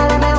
mala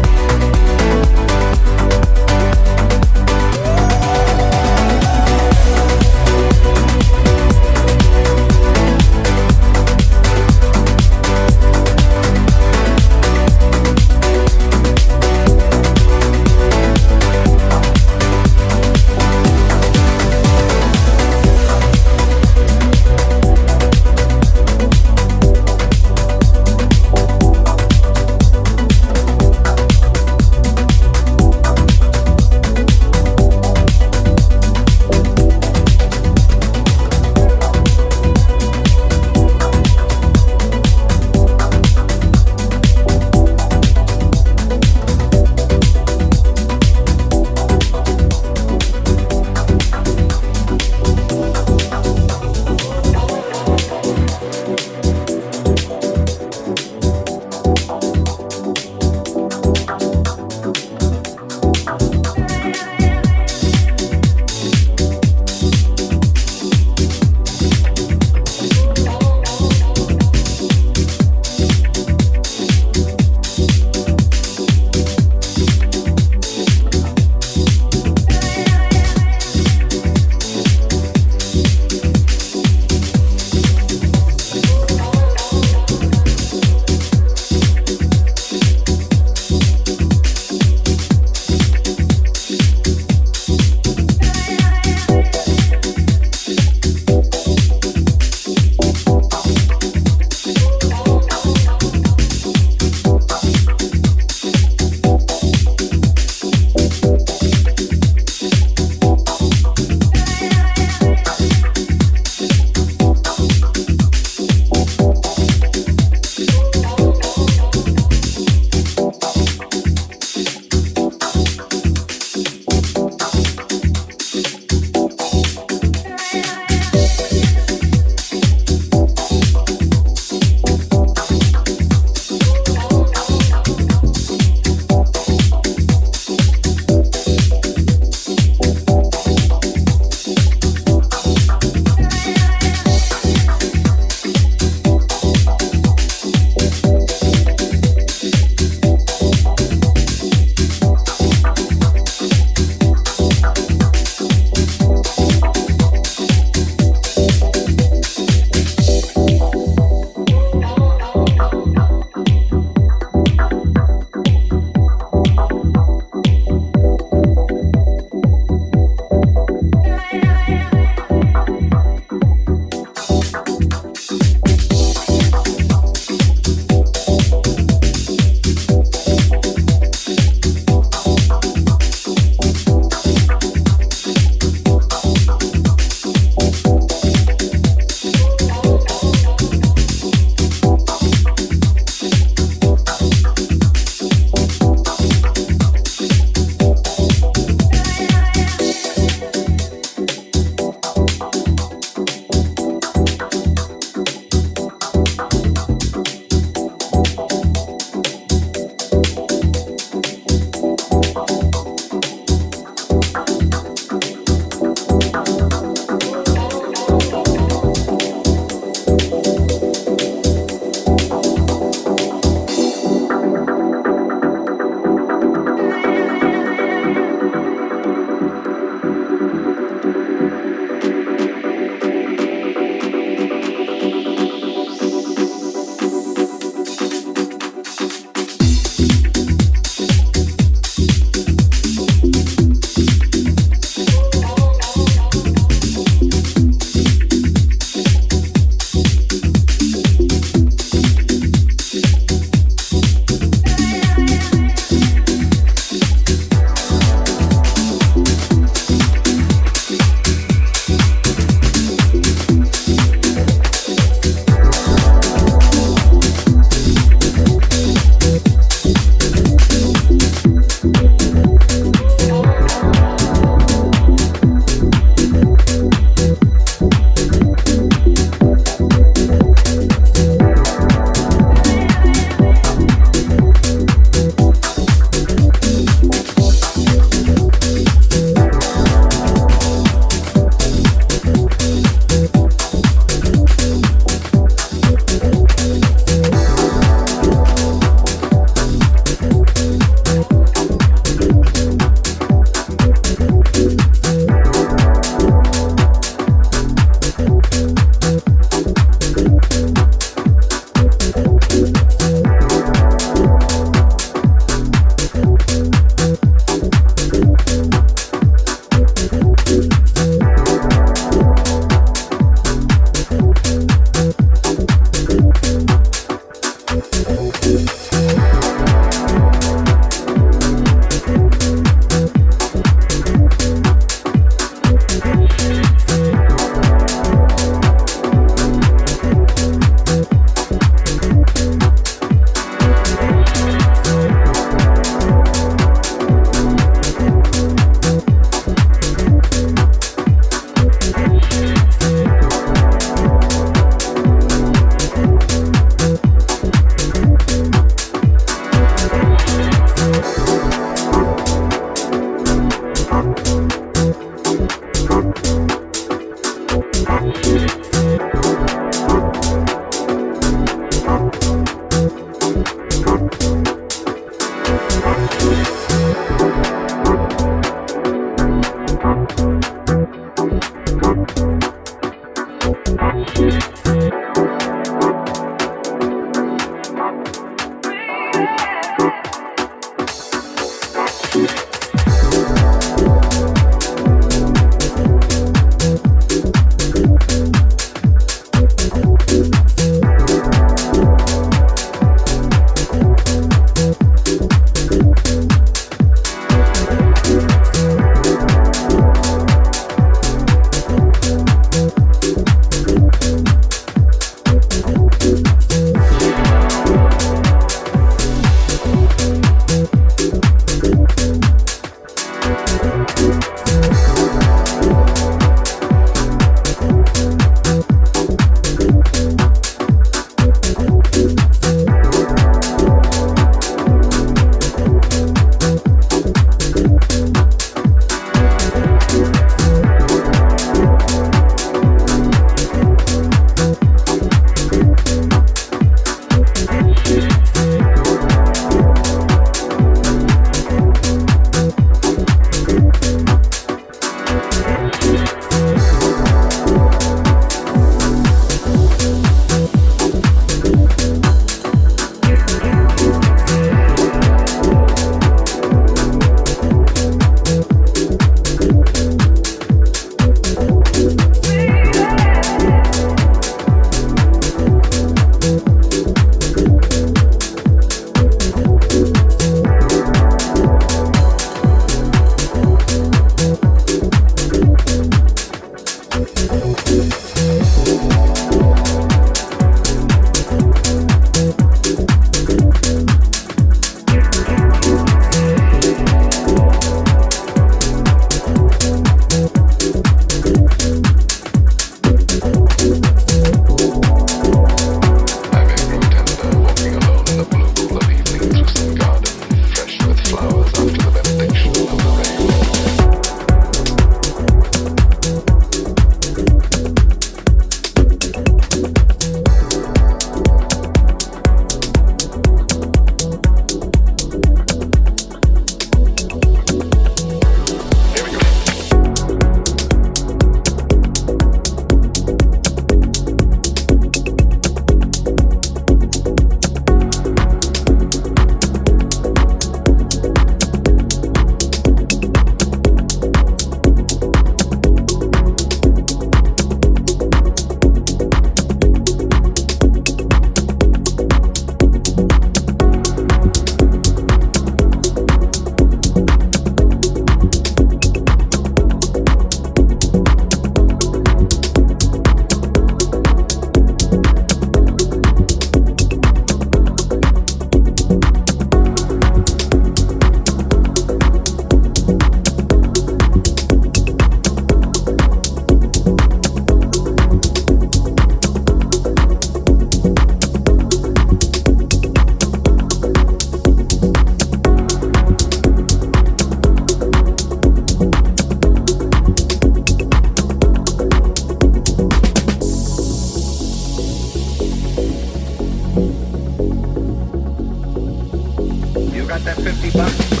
after the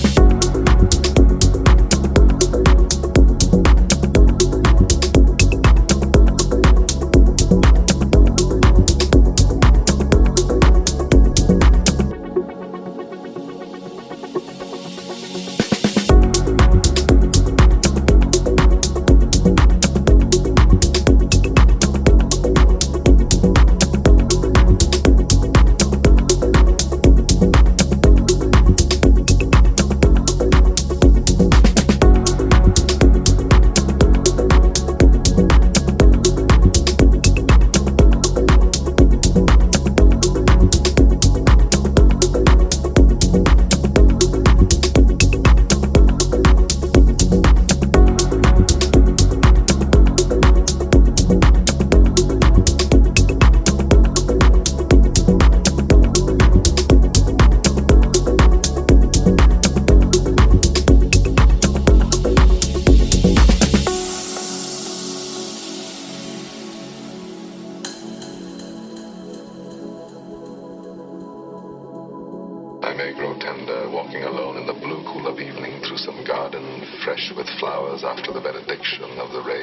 of the rain.